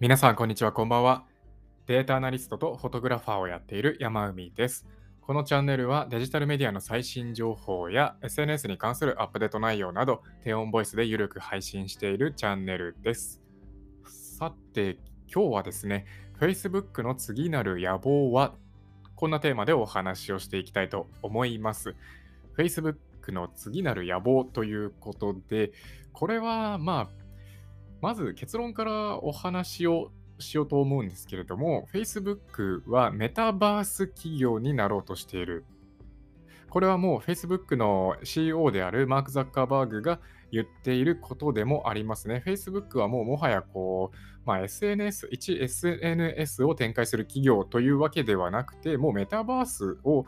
皆さん、こんにちは、こんばんは。データアナリストとフォトグラファーをやっている山海です。このチャンネルはデジタルメディアの最新情報や SNS に関するアップデート内容など、低音ボイスでゆるく配信しているチャンネルです。さて、今日はですね、Facebook の次なる野望はこんなテーマでお話をしていきたいと思います。Facebook の次なる野望ということで、これはまあまず結論からお話をしようと思うんですけれども、Facebook はメタバース企業になろうとしている。これはもう Facebook の CEO であるマーク・ザッカーバーグが言っていることでもありますね。Facebook はもうもはやこう、まあ、SNS、一 SNS を展開する企業というわけではなくて、もうメタバースを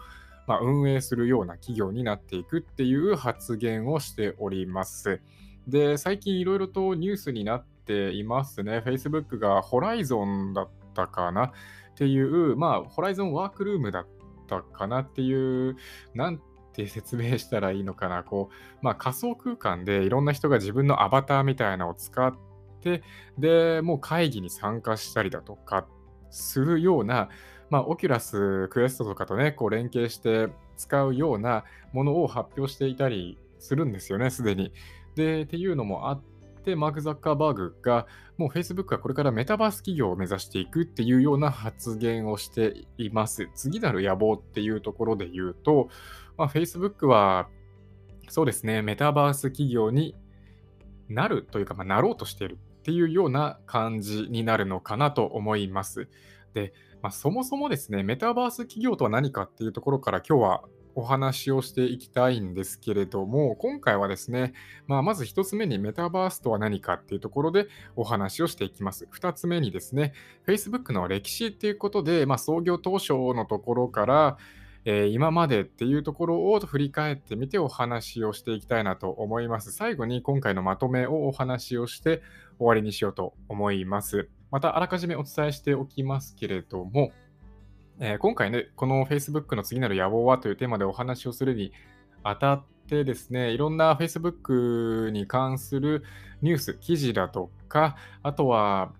ま運営するような企業になっていくっていう発言をしております。で、最近いろいろとニュースになっていますね。Facebook が Horizon だったかな？っていう、まあ、 Horizon Workroom だったかなっていう、なんて説明したらいいのかな？こう、まあ、仮想空間でいろんな人が自分のアバターみたいなのを使って、で、もう会議に参加したりだとかするような、まあ、 Oculus Quest とかとね、こう連携して使うようなものを発表していたりするんですよね、すでに。で、っていうのもあって、マーク・ザッカーバーグが、もう Facebook はこれからメタバース企業を目指していくっていうような発言をしています。次なる野望っていうところで言うと、まあ、Facebook は、そうですね、メタバース企業になるというか、まあ、なろうとしているっていうような感じになるのかなと思います。で、まあ、そもそもですね、メタバース企業とは何かっていうところから今日はお話をしていきたいんですけれども、今回はですね、まあ、まず1つ目にメタバースとは何かっていうところでお話をしていきます。2つ目にですね、Facebook の歴史っていうことで、まあ、創業当初のところから、えー、今までっていうところを振り返ってみてお話をしていきたいなと思います。最後に今回のまとめをお話をして終わりにしようと思います。またあらかじめお伝えしておきますけれども、えー、今回ね、この Facebook の次なる野望はというテーマでお話をするにあたってですね、いろんな Facebook に関するニュース、記事だとか、あとは、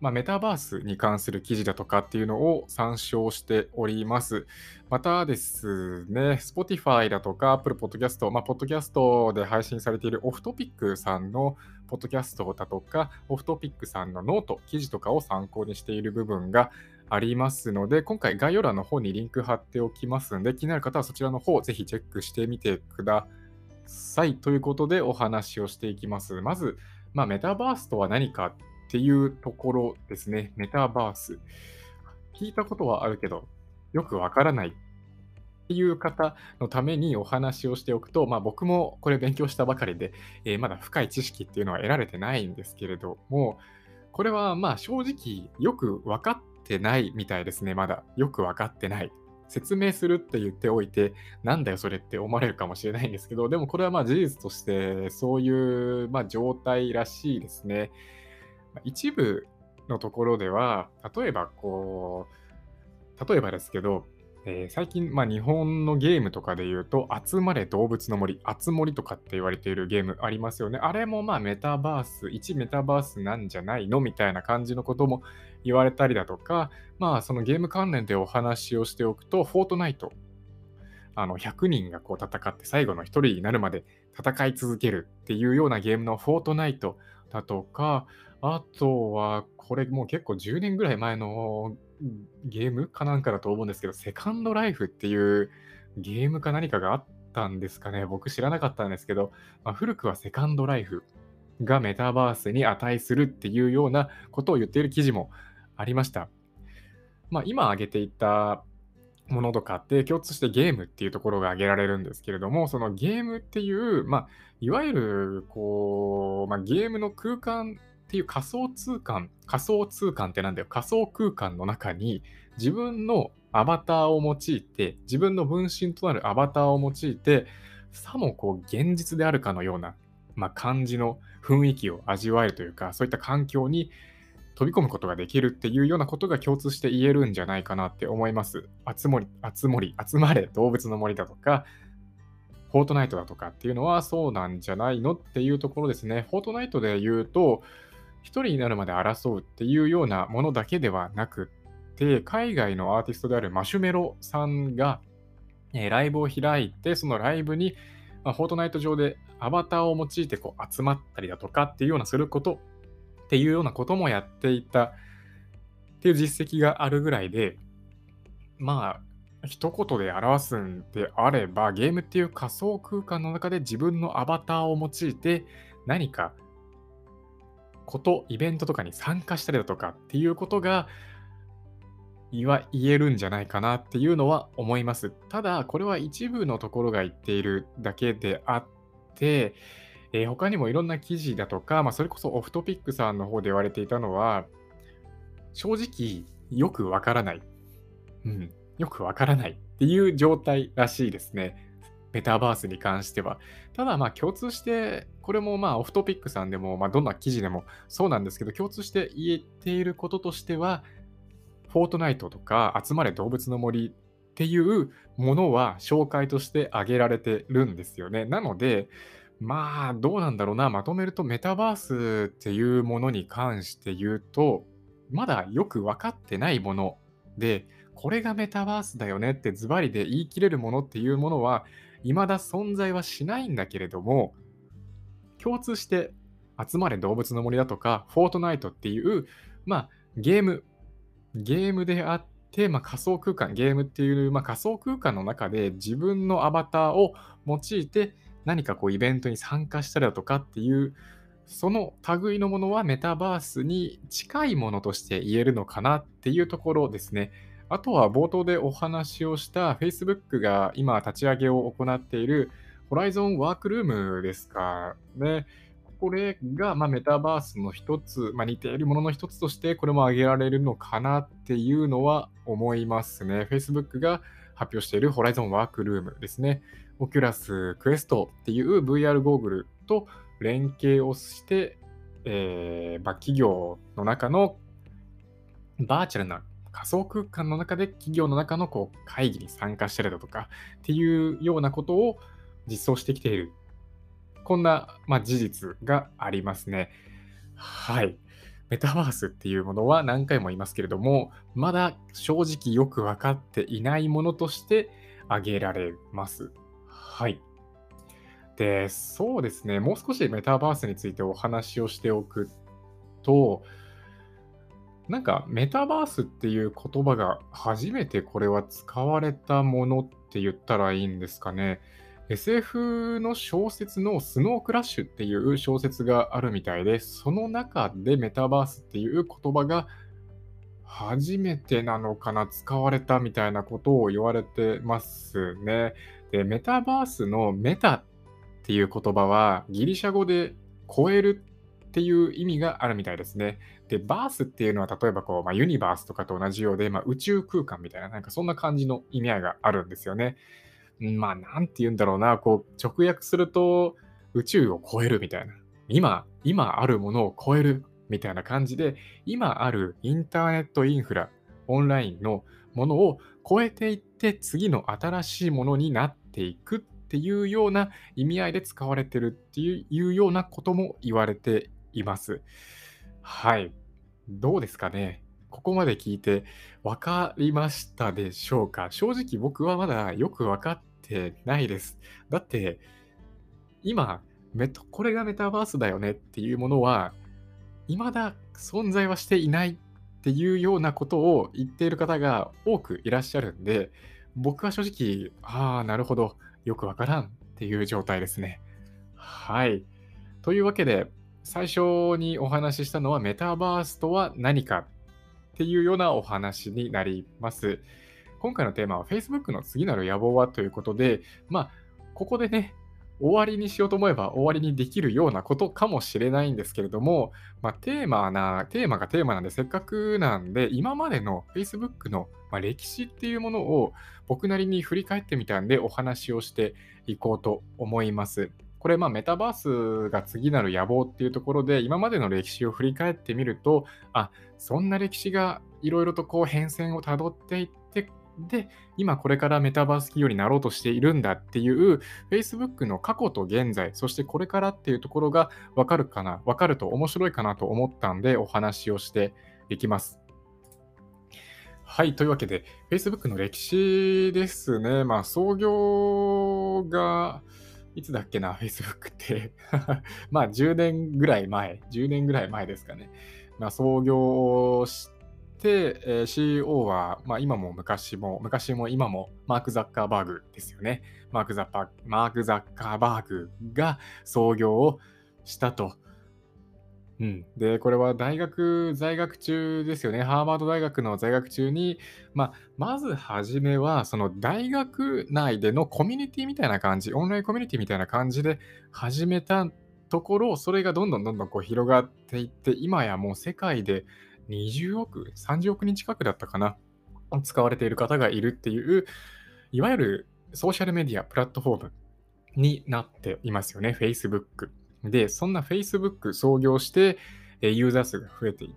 まあ、メタバースに関する記事だとかっていうのを参照しております。またですね、Spotify だとか Apple Podcast、まあ、ポッドキャストで配信されているオフトピックさんのポッドキャストだとか、 Off Topic さんの note、記事とかを参考にしている部分がありますので、今回概要欄の方にリンク貼っておきますので、気になる方はそちらの方、ぜひチェックしてみてください。ということでお話をしていきます。まず、まあ、メタバースとは何かっていうところですね。メタバース。聞いたことはあるけど、よくわからないっていう方のためにお話をしておくと、まあ、僕もこれ勉強したばかりで、えー、まだ深い知識っていうのは得られてないんですけれども、これはまあ正直よく分かってないみたいですね、まだ。よく分かってない。説明するって言っておいて、なんだよそれって思われるかもしれないんですけど、でもこれはまあ事実としてそういうまあ状態らしいですね。一部のところでは、例えばこう、例えばですけど、えー、最近、まあ、日本のゲームとかで言うと、集まれ動物の森、あつ森とかって言われているゲームありますよね。あれもまあメタバース、1メタバースなんじゃないのみたいな感じのことも言われたりだとか、まあそのゲーム関連でお話をしておくと、フォートナイト。あの100人がこう戦って最後の1人になるまで戦い続けるっていうようなゲームのフォートナイトだとか、あとはこれもう結構10年ぐらい前のゲームかなんかだと思うんですけど、セカンドライフっていうゲームか何かがあったんですかね。僕知らなかったんですけど、まあ、古くはセカンドライフがメタバースに値するっていうようなことを言っている記事もありました。まあ、今挙げていたものとかって共通してゲームっていうところが挙げられるんですけれども、そのゲームっていう、まあ、いわゆるこう、まあ、ゲームの空間っていう仮想通貨、仮想通貨ってなんだよ、仮想空間の中に自分のアバターを用いて、自分の分身となるアバターを用いて、さもこう現実であるかのような、まあ、感じの雰囲気を味わえるというか、そういった環境に飛び込むことができるっていうようなことが共通して言えるんじゃないかなって思います。集まり、集まり、集まれ動物の森だとか、フォートナイトだとかっていうのはそうなんじゃないのっていうところですね。フォートナイトで言うと、一人になるまで争うっていうようなものだけではなくて、海外のアーティストであるマシュメロさんが、えーライブを開いて、そのライブに、まあ、フォートナイト上でアバターを用いてこう集まったりだとかっていうようなすることっていうようなこともやっていたっていう実績があるぐらいで、まあ、一言で表すんであれば、ゲームっていう仮想空間の中で自分のアバターを用いて何かこと、イベントとかに参加したりだとかっていうことが言わ言えるんじゃないかなっていうのは思います。ただ、これは一部のところが言っているだけであって、えー他にもいろんな記事だとか、まあ、それこそオフトピックさんの方で言われていたのは、正直よくわからない。うん、よくわからないっていう状態らしいですね。メタバースに関しては。ただまあ共通して、これもまあオフトピックさんでも、まあどんな記事でもそうなんですけど、共通して言えていることとしては、フォートナイトとか集まれ動物の森っていうものは紹介として挙げられてるんですよね。なので、まあどうなんだろうな、まとめるとメタバースっていうものに関して言うと、まだよく分かってないもので、これがメタバースだよねってズバリで言い切れるものっていうものは、未だ存在はしないんだけれども、共通して集まれ動物の森だとか、フォートナイトっていう、まあゲーム、ゲームであって、まあ、仮想空間、ゲームっていう、まあ、仮想空間の中で自分のアバターを用いて何かこうイベントに参加したりだとかっていう、その類のものはメタバースに近いものとして言えるのかなっていうところですね。あとは冒頭でお話をした Facebook が今立ち上げを行っている Horizon ワークルームですかね。これがまあメタバースの一つ、まあ、似ているものの一つとしてこれも挙げられるのかなっていうのは思いますね。Facebook が発表している Horizon ワークルームですね。Oculus Quest っていう VR ゴーグルと連携をして、えーまあ、企業の中のバーチャルな仮想空間の中で企業の中のこう会議に参加したりだとかっていうようなことを実装してきている。こんな、まあ、事実がありますね。はい。メタバースっていうものは何回も言いますけれども、まだ正直よく分かっていないものとして挙げられます。はい。で、そうですね、もう少しメタバースについてお話をしておくと、なんかメタバースっていう言葉が初めてこれは使われたものって言ったらいいんですかね。SF の小説のスノークラッシュっていう小説があるみたいで、その中でメタバースっていう言葉が初めてなのかな、使われたみたいなことを言われてますね。で、メタバースのメタっていう言葉はギリシャ語で超えるっていう意味があるみたいですね。で、バースっていうのは例えばこう、まあ、ユニバースとかと同じようで、まあ、宇宙空間みたいな、なんかそんな感じの意味合いがあるんですよね。まあ、なんて言うんだろうな、こう、直訳すると宇宙を超えるみたいな。今、今あるものを超えるみたいな感じで、今あるインターネットインフラ、オンラインのものを超えていって、次の新しいものになっていくっていうような意味合いで使われてるっていういうようなことも言われています。はい。どうですかね？ここまで聞いて分かりましたでしょうか？正直僕はまだよく分かってないです。だって、今、メタこれがメタバースだよねっていうものは、未だ存在はしていないっていうようなことを言っている方が多くいらっしゃるんで、僕は正直、ああ、なるほど、よくわからんっていう状態ですね。はい。というわけで、最初にお話ししたのはメタバースとは何かっていうようなお話になります。今回のテーマは Facebook の次なる野望はということで、まあ、ここでね、終わりにしようと思えば終わりにできるようなことかもしれないんですけれども、まあ、テーマな、テーマがテーマなんでせっかくなんで、今までの Facebook の、まあ、歴史っていうものを僕なりに振り返ってみたんでお話をしていこうと思います。これ、まあ、メタバースが次なる野望っていうところで、今までの歴史を振り返ってみると、あ、そんな歴史がいろいろとこう変遷をたどっていって、で、今これからメタバース企業になろうとしているんだっていう Facebook の過去と現在、そしてこれからっていうところがわかるかな、わかると面白いかなと思ったんでお話をしていきます。はい。というわけで、Facebook の歴史ですね。まあ、創業が、いつだっけな、Facebook って まあ、10年ぐらい前、10年ぐらい前ですかね。まあ、創業して、えー、CEO は、まあ、今も昔も、昔も今もマーク・ザッカーバーグですよね。マーク・ザッパマーク・ザッカーバーグが創業をしたと。うん、で、これは大学在学中ですよね。ハーバード大学の在学中に、まあ、まずはじめは、その大学内でのコミュニティみたいな感じ、オンラインコミュニティみたいな感じで始めたところ、それがどんどんどんどんこう広がっていって、今やもう世界で20億、30億人近くだったかな、使われている方がいるっていう、いわゆるソーシャルメディア、プラットフォームになっていますよね、Facebook。で、そんな Facebook 創業して、ユーザー数が増えていっ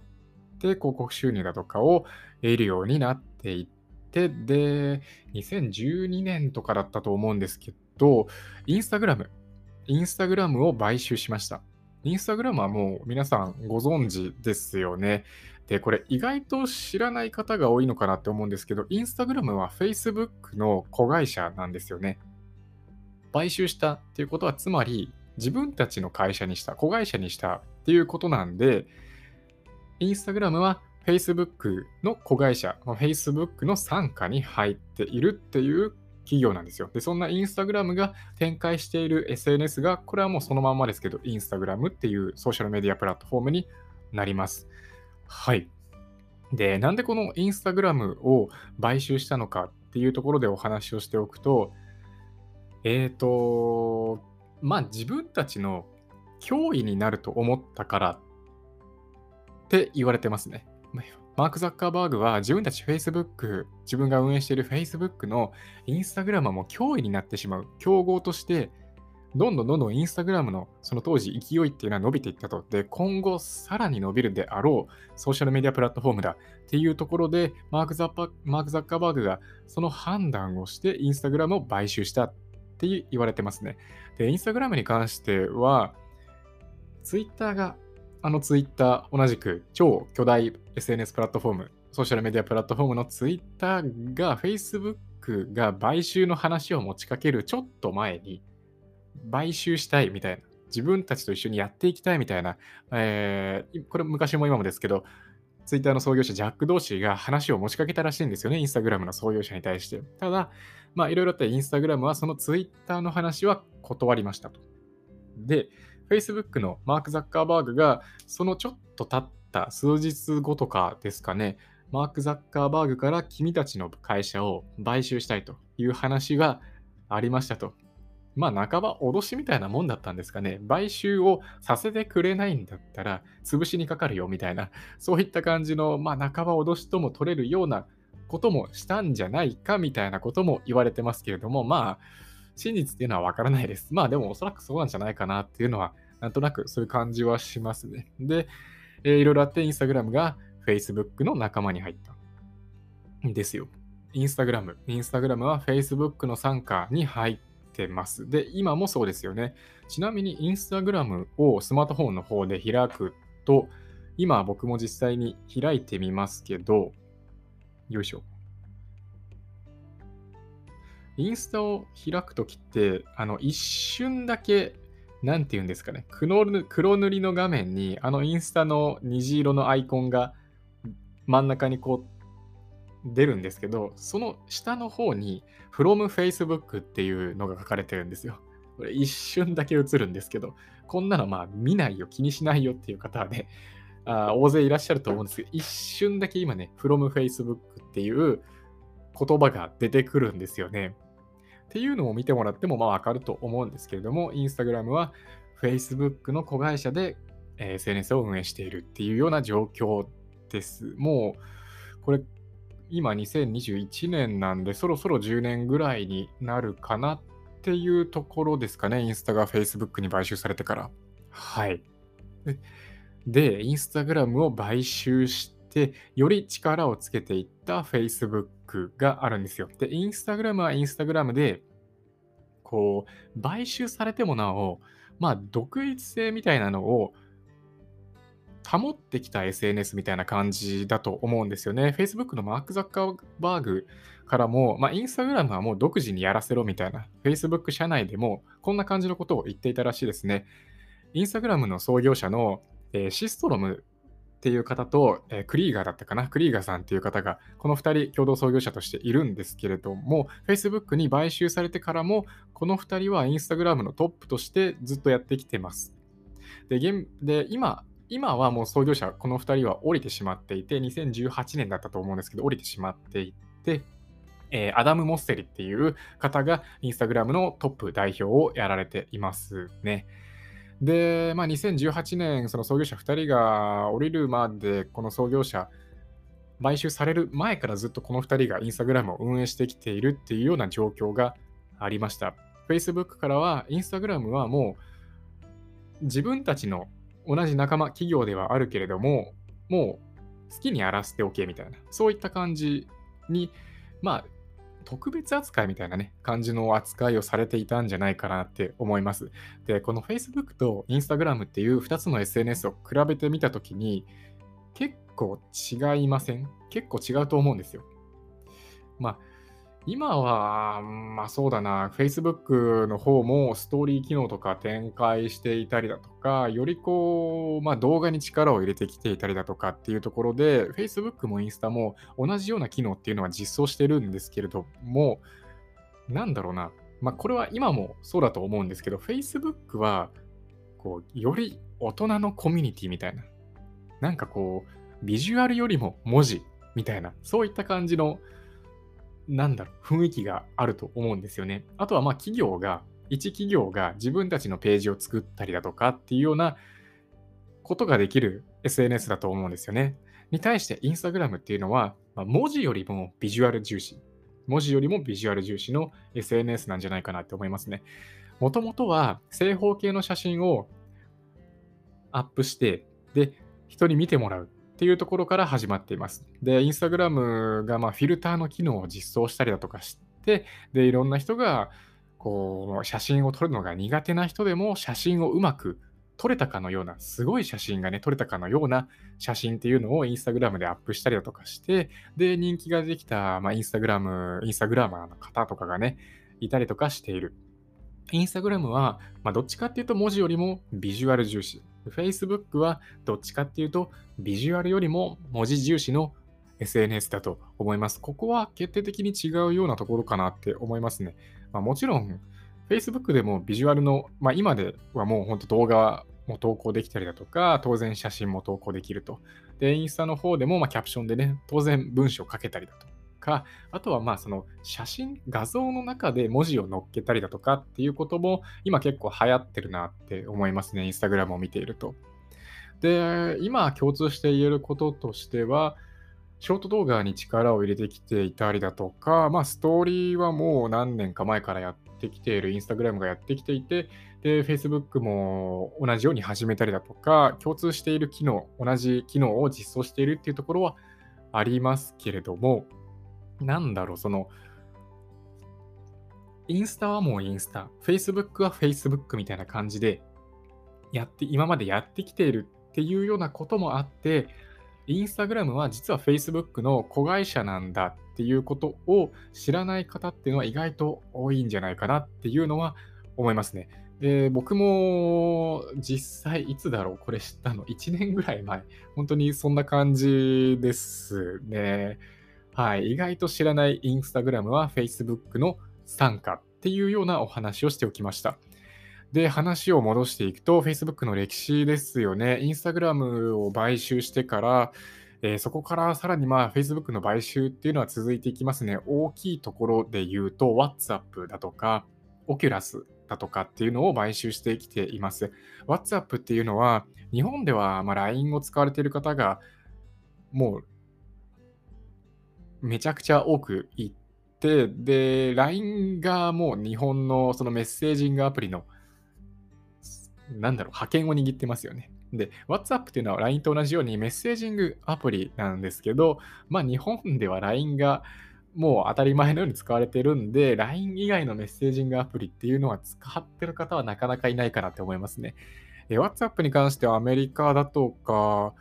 て、広告収入だとかを得るようになっていって、で、2012年とかだったと思うんですけど、インスタグラム、インスタグラムを買収しました。インスタグラムはもう皆さんご存知ですよね。で、これ意外と知らない方が多いのかなって思うんですけど、インスタグラムは Facebook の子会社なんですよね。買収したっていうことは、つまり自分たちの会社にした、子会社にしたっていうことなんで、インスタグラムは Facebook の子会社、Facebook の傘下に入っているっていう企業なんですよ。で、そんなインスタグラムが展開している SNS が、これはもうそのまんまですけど、インスタグラムっていうソーシャルメディアプラットフォームになります。はい。で、なんでこのインスタグラムを買収したのかっていうところでお話をしておくと、えっ、ー、と、まあ自分たちの脅威になると思ったからって言われてますね。マーク・ザッカーバーグは自分たち Facebook、自分が運営している Facebook の Instagram も脅威になってしまう。競合として、どんどんどんどん Instagram のその当時勢いっていうのは伸びていったと。で、今後さらに伸びるであろうソーシャルメディアプラットフォームだっていうところで、マーク・ザッマークザッカーバーグがその判断をして Instagram を買収したって言われてますね。で、インスタグラムに関しては、ツイッターが、あのツイッター、同じく超巨大 SNS プラットフォーム、ソーシャルメディアプラットフォームのツイッターが Facebook が買収の話を持ちかけるちょっと前に、買収したいみたいな、自分たちと一緒にやっていきたいみたいな、えー、これ昔も今もですけど、ツイッターの創業者ジャック・ドーシーが話を持ちかけたらしいんですよね、インスタグラムの創業者に対して。ただ、まあいろいろあってインスタグラムはそのツイッターの話は断りましたと。で、Facebook のマーク・ザッカーバーグがそのちょっと経った数日後とかですかね、マーク・ザッカーバーグから君たちの会社を買収したいという話がありましたと。まあ半ば脅しみたいなもんだったんですかね。買収をさせてくれないんだったら潰しにかかるよみたいな、そういった感じの、まあ半ば脅しとも取れるようなこともしたんじゃないかみたいなことも言われてますけれども、まあ真実っていうのはわからないです。まあでもおそらくそうなんじゃないかなっていうのは、なんとなくそういう感じはしますね。で、えー、いろいろあってインスタグラムが Facebook の仲間に入ったんですよ。インスタグラム。インスタグラムは Facebook の傘下に入ってます。で、今もそうですよね。ちなみにインスタグラムをスマートフォンの方で開くと、今僕も実際に開いてみますけど、よいしょ。インスタを開くときって、あの、一瞬だけ、なんて言うんですかね、黒塗りの画面に、あのインスタの虹色のアイコンが真ん中にこう出るんですけど、その下の方に From Facebook っていうのが書かれてるんですよ。これ一瞬だけ映るんですけど、こんなのまあ見ないよ、気にしないよっていう方はね、あ大勢いらっしゃると思うんですけど、一瞬だけ今ね、From Facebook っていう言葉が出てくるんですよね。っていうのを見てもらってもまあわかると思うんですけれども、Instagram は Facebook の子会社で SNS を運営しているっていうような状況です。もう、これ今2021年なんで、そろそろ10年ぐらいになるかなっていうところですかね。インスタが Facebook に買収されてから。はい。で、インスタグラムを買収して、より力をつけていった Facebook があるんですよ。で、Instagram は Instagram で、こう、買収されてもなお、まあ、独立性みたいなのを保ってきた SNS みたいな感じだと思うんですよね。Facebook のマーク・ザッカーバーグからも、まあ、Instagram はもう独自にやらせろみたいな、Facebook 社内でもこんな感じのことを言っていたらしいですね。Instagram の創業者の、えー、シストロムっていう方と、えー、クリーガーだったかな、クリーガーさんっていう方が、この2人共同創業者としているんですけれども、Facebook に買収されてからも、この2人は Instagram のトップとしてずっとやってきてます。で、で今、今はもう創業者、この2人は降りてしまっていて、2018年だったと思うんですけど、降りてしまっていて、えー、アダム・モッセリっていう方がインスタグラムのトップ代表をやられていますね。で、まあ、2018年、その創業者2人が降りるまで、この創業者、買収される前からずっとこの2人がインスタグラムを運営してきているっていうような状況がありました。Facebook からは、インスタグラムはもう自分たちの同じ仲間、企業ではあるけれども、もう好きにやらせておけみたいな、そういった感じに、まあ、特別扱いみたいなね、感じの扱いをされていたんじゃないかなって思います。で、この Facebook と Instagram っていう2つの SNS を比べてみたときに、結構違いません？結構違うと思うんですよ。まあ、今は、まあそうだな、Facebook の方もストーリー機能とか展開していたりだとか、よりこう、まあ動画に力を入れてきていたりだとかっていうところで、Facebook もインスタも同じような機能っていうのは実装してるんですけれども、なんだろうな、まあこれは今もそうだと思うんですけど、Facebook は、こう、より大人のコミュニティみたいな、なんかこう、ビジュアルよりも文字みたいな、そういった感じの、なんだろう、雰囲気があると思うんですよね。あとは、まあ、企業が、一企業が自分たちのページを作ったりだとかっていうようなことができる SNS だと思うんですよね。に対して、インスタグラムっていうのは、まあ、文字よりもビジュアル重視。文字よりもビジュアル重視の SNS なんじゃないかなって思いますね。もともとは正方形の写真をアップして、で、人に見てもらうていうところから始まっています。で、インスタグラムがまフィルターの機能を実装したりだとかして、で、いろんな人がこう写真を撮るのが苦手な人でも写真をうまく撮れたかのような、すごい写真がね、撮れたかのような写真っていうのをインスタグラムでアップしたりだとかして、で、人気ができた、まあ、インスタグラム、インスタグラマーの方とかがね、いたりとかしている。インスタグラムは、まあ、どっちかっていうと文字よりもビジュアル重視。Facebook はどっちかっていうと、ビジュアルよりも文字重視の SNS だと思います。ここは決定的に違うようなところかなって思いますね。まあ、もちろん、Facebook でもビジュアルの、まあ、今ではもう本当動画も投稿できたりだとか、当然写真も投稿できると。で、インスタの方でもまキャプションでね、当然文章を書けたりだとか、あとはまあその写真、画像の中で文字を載っけたりだとかっていうことも今結構流行ってるなって思いますね、インスタグラムを見ていると。で、今共通して言えることとしては、ショート動画に力を入れてきていたりだとか、まあ、ストーリーはもう何年か前からやってきている、インスタグラムがやってきていて、で、Facebook も同じように始めたりだとか、共通している機能、同じ機能を実装しているっていうところはありますけれども、なんだろう、その、インスタはもうインスタ、Facebook は Facebook みたいな感じで、やって、今までやってきているっていうようなこともあって、インスタグラムは実は Facebook の子会社なんだっていうことを知らない方っていうのは意外と多いんじゃないかなっていうのは思いますね。で、僕も実際いつだろう？これ知ったの ?1 年ぐらい前。本当にそんな感じですね。はい、意外と知らないインスタグラムは Facebook の参加っていうようなお話をしておきました。で、話を戻していくと、Facebook の歴史ですよね。インスタグラムを買収してから、えー、そこからさらにまあ Facebook の買収っていうのは続いていきますね。大きいところで言うと、WhatsApp だとか、Oculus だとかっていうのを買収してきています。WhatsApp っていうのは、日本ではま LINE を使われている方が、もうめちゃくちゃ多くいて、で、LINE がもう日本のそのメッセージングアプリのなんだろう、覇権を握ってますよね。で、WhatsApp っていうのは LINE と同じようにメッセージングアプリなんですけど、まあ日本では LINE がもう当たり前のように使われてるんで、LINE 以外のメッセージングアプリっていうのは使ってる方はなかなかいないかなって思いますね。WhatsApp に関してはアメリカだとか、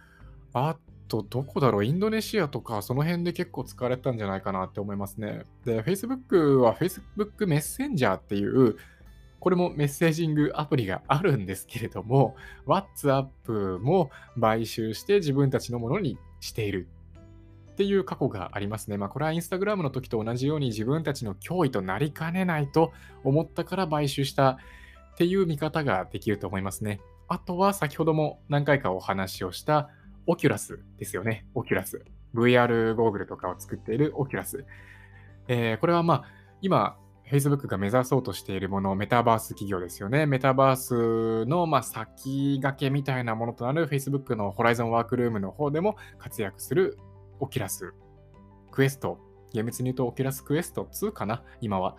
あとどこだろう、インドネシアとかその辺で結構使われたんじゃないかなって思いますね。で、Facebook は Facebook メッセンジャーっていうこれもメッセージングアプリがあるんですけれども、WhatsApp も買収して自分たちのものにしているっていう過去がありますね。まあ、これは Instagram の時と同じように自分たちの脅威となりかねないと思ったから買収したっていう見方ができると思いますね。あとは先ほども何回かお話をした Oculus ですよね。 Oculus。VR ゴーグルとかを作っている Oculus。えー、これはまあ、今、Facebook が目指そうとしているもの、メタバース企業ですよね。メタバースの、まあ、先駆けみたいなものとなる Facebook の Horizon Workroom の方でも活躍する Oculus Quest。厳密に言うと Oculus Quest 2かな、今は。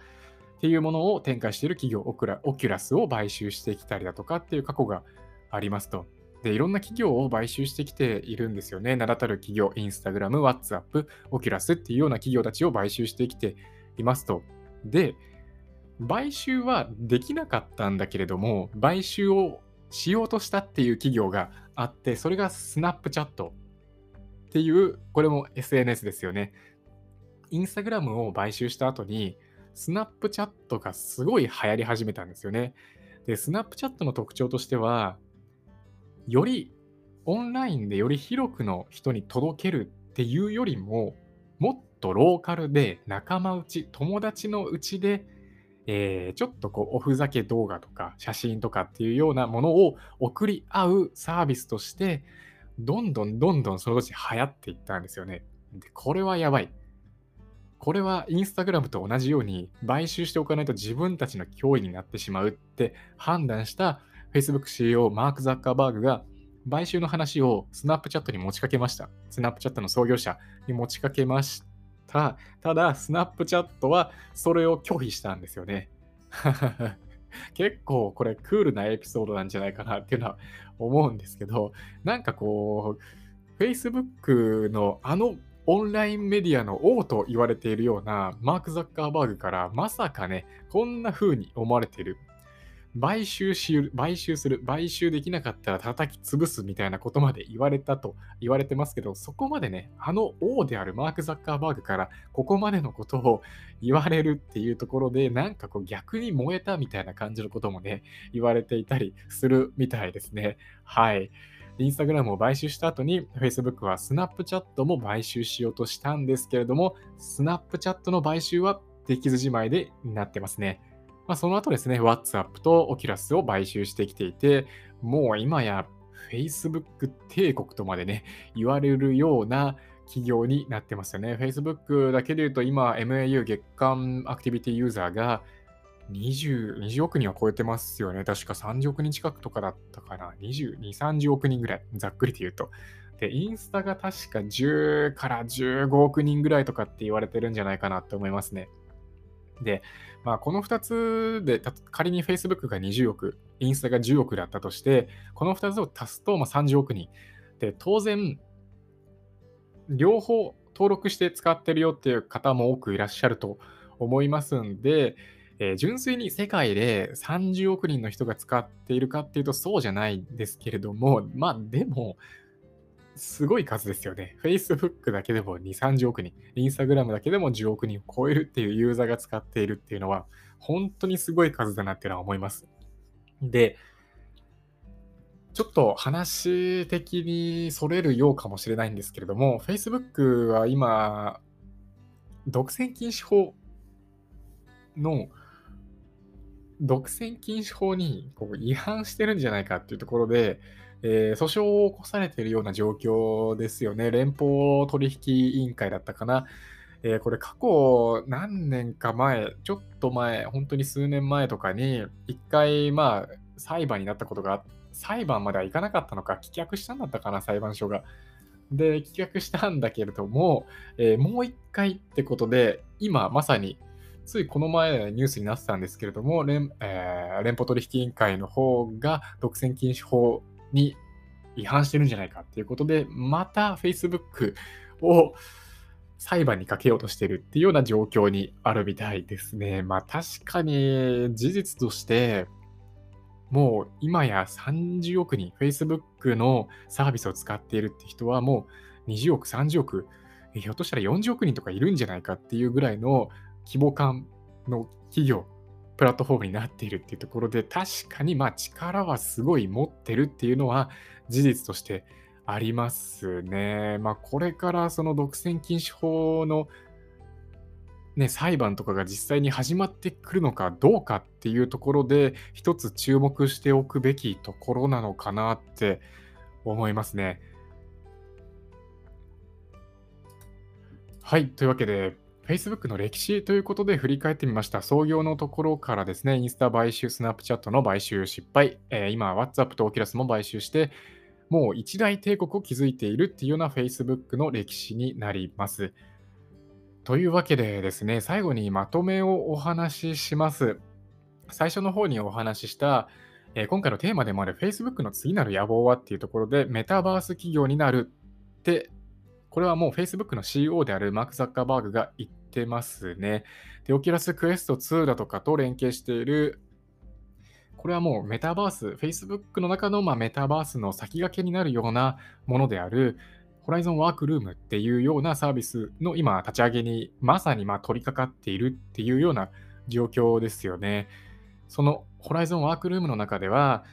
っていうものを展開している企業オクラ、 Oculus を買収してきたりだとかっていう過去がありますと。で、いろんな企業を買収してきているんですよね。名だたる企業、インスタグラム、WhatsApp、オキュラスっていうような企業たちを買収してきていますと。で、買収はできなかったんだけれども、買収をしようとしたっていう企業があって、それがスナップチャットっていう、これも SNS ですよね。インスタグラムを買収した後に、スナップチャットがすごい流行り始めたんですよね。で、スナップチャットの特徴としては、よりオンラインでより広くの人に届けるっていうよりも、もっとローカルで仲間内、友達のうちで、えー、ちょっとこうおふざけ動画とか写真とかっていうようなものを送り合うサービスとして、どんどんどんどんその時流行っていったんですよね。で、これはやばい。これはインスタグラムと同じように買収しておかないと自分たちの脅威になってしまうって判断した Facebook CEO マーク・ザッカーバーグが買収の話をスナップチャットに持ちかけました。スナップチャットの創業者に持ちかけました。ただ、スナップチャットはそれを拒否したんですよね。結構これクールなエピソードなんじゃないかなっていうのは思うんですけど、なんかこう、Facebook のあのオンラインメディアの王と言われているようなマーク・ザッカーバーグからまさかね、こんな風に思われている。買収し、買収する、買収できなかったら叩き潰すみたいなことまで言われたと言われてますけど、そこまでね、あの王であるマーク・ザッカーバーグからここまでのことを言われるっていうところで、なんかこう逆に燃えたみたいな感じのこともね、言われていたりするみたいですね。はい。インスタグラムを買収した後に、Facebook はスナップチャットも買収しようとしたんですけれども、スナップチャットの買収はできずじまいでなってますね。まあ、その後ですね、WhatsApp と Oculus を買収してきていて、もう今や Facebook 帝国とまでね、言われるような企業になってますよね。Facebook だけで言うと今 MAU 月間アクティビティユーザーが 20, 20億人は超えてますよね。確か30億人近くとかだったかな。22、30億人ぐらい。ざっくりで言うと。で、インスタが確か10から15億人ぐらいとかって言われてるんじゃないかなって思いますね。で、まあ、この2つで、仮に Facebook が20億、インスタが10億だったとして、この2つを足すとま30億人。で、当然、両方登録して使ってるよっていう方も多くいらっしゃると思いますんで、えー、純粋に世界で30億人の人が使っているかっていうとそうじゃないですけれども、まあでも、すごい数ですよね。Facebook だけでも2、30億人、Instagram だけでも10億人を超えるっていうユーザーが使っているっていうのは、本当にすごい数だなっていうのは思います。で、ちょっと話的にそれるようかもしれないんですけれども、Facebook は今、独占禁止法の独占禁止法にこう違反してるんじゃないかっていうところで、えー、訴訟を起こされているような状況ですよね。連邦取引委員会だったかな。えー、これ過去何年か前、ちょっと前、本当に数年前とかに、一回、まあ、裁判になったことが、裁判まではいかなかったのか、棄却したんだったかな、裁判所が。で、棄却したんだけれども、えー、もう一回ってことで、今まさについこの前ニュースになってたんですけれども、連,、えー、連邦取引委員会の方が独占禁止法に違反してるんじゃないかっていうことで、また Facebook を裁判にかけようとしてるっていうような状況にあるみたいですね。まあ確かに事実として、もう今や30億人、Facebook のサービスを使っているって人はもう20億、30億、ひょっとしたら40億人とかいるんじゃないかっていうぐらいの規模感の企業、プラットフォームになっているっていうところで、確かにまあ力はすごい持ってるっていうのは事実としてありますね。まあこれからその独占禁止法のね、裁判とかが実際に始まってくるのかどうかっていうところで一つ注目しておくべきところなのかなって思いますね。はい。というわけで、Facebook の歴史ということで振り返ってみました。創業のところからですね、インスタ買収、スナップチャットの買収失敗、えー、今、WhatsApp と Oculus も買収して、もう一大帝国を築いているっていうような Facebook の歴史になります。というわけでですね、最後にまとめをお話しします。最初の方にお話しした、えー、今回のテーマでもある Facebook の次なる野望はっていうところで、メタバース企業になるってこれはもう Facebook の CEO であるマーク・ザッカーバーグが言ってますね。で、 Oculus Quest 2だとかと連携している、これはもうメタバース、Facebook の中のまメタバースの先駆けになるようなものである、 Horizon Workroom っていうようなサービスの今立ち上げにまさにま取り掛かっているっていうような状況ですよね。そのホライゾンワークルームの中では、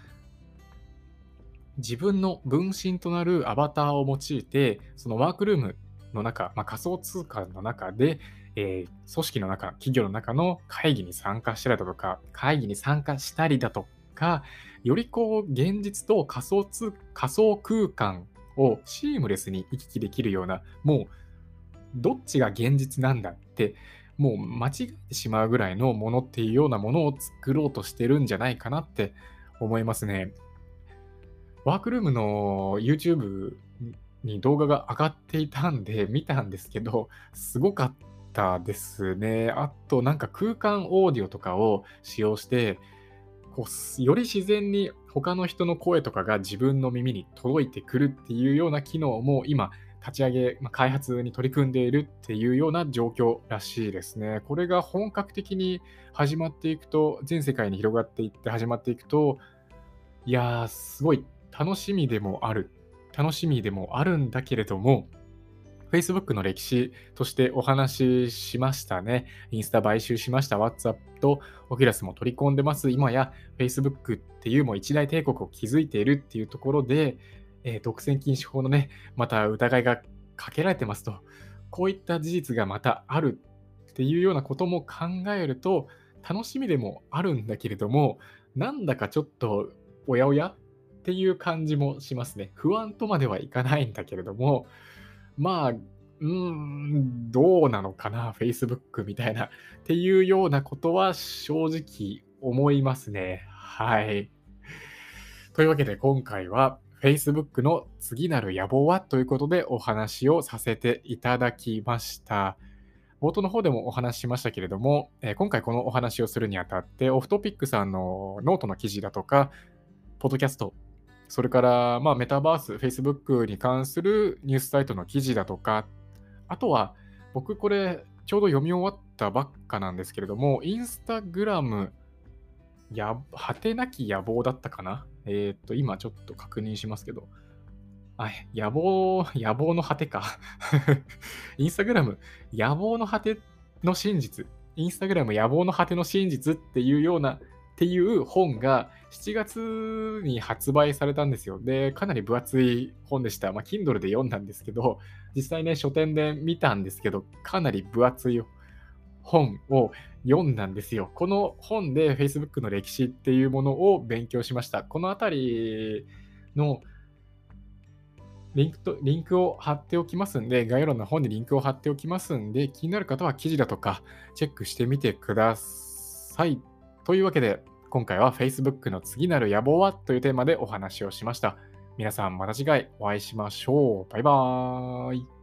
自分の分身となるアバターを用いて、そのワークルームの中、まあ、仮想通貨の中で、えー、組織の中、企業の中の会議に参加したりだとか、会議に参加したりだとか、よりこう、現実と仮想通仮想空間をシームレスに行き来できるような、もう、どっちが現実なんだって、もう間違えてしまうぐらいのものっていうようなものを作ろうとしてるんじゃないかなって思いますね。ワークルームの YouTube に動画が上がっていたんで 見たんですけど、すごかったですね。あと、なんか空間オーディオとかを使用して、こうより自然に他の人の声とかが自分の耳に届いてくるっていうような機能も今、立ち上げ、まあ、開発に取り組んでいるっていうような状況らしいですね。これが本格的に始まっていくと、全世界に広がっていって始まっていくと、いやー、すごい楽しみでもある、楽しみでもあるんだけれども、Facebook の歴史としてお話ししましたね。インスタ買収しました。WhatsApp と Oculus も取り込んでます。今や Facebook っていうもう一大帝国を築いているっていうところで、えー、独占禁止法のね、また疑いがかけられてますと。こういった事実がまたあるっていうようなことも考えると、楽しみでもあるんだけれども、なんだかちょっとおやおや？っていう感じもしますね。不安とまではいかないんだけれども、まあ、うーん、どうなのかな、Facebook みたいな、っていうようなことは正直思いますね。はい。というわけで今回は Facebook の次なる野望はということでお話をさせていただきました。冒頭の方でもお話ししましたけれども、え、今回このお話をするにあたって、 Off Topic さんのノートの記事だとか、ポッドキャストそれから、まあ、メタバース、Facebook に関するニュースサイトの記事だとか、あとは、僕これ、ちょうど読み終わったばっかなんですけれども、インスタグラム、や、果てなき野望だったかな？えっ、と、今ちょっと確認しますけど、あ、野望、野望の果てか。インスタグラム、野望の果ての真実。インスタグラム野望の果ての真実っていうようなっていう本が7月に発売されたんですよ。で、かなり分厚い本でした。まあ、Kindle で読んだんですけど、実際ね、書店で見たんですけど、かなり分厚い本を読んだんですよ。この本で Facebook の歴史っていうものを勉強しました。このあたりのリンクと、リンクを貼っておきますんで、概要欄の本にリンクを貼っておきますんで、気になる方は記事だとかチェックしてみてください。というわけで、今回は Facebook の次なる野望は？というテーマでお話をしました。皆さんまた次回お会いしましょう。バイバーイ。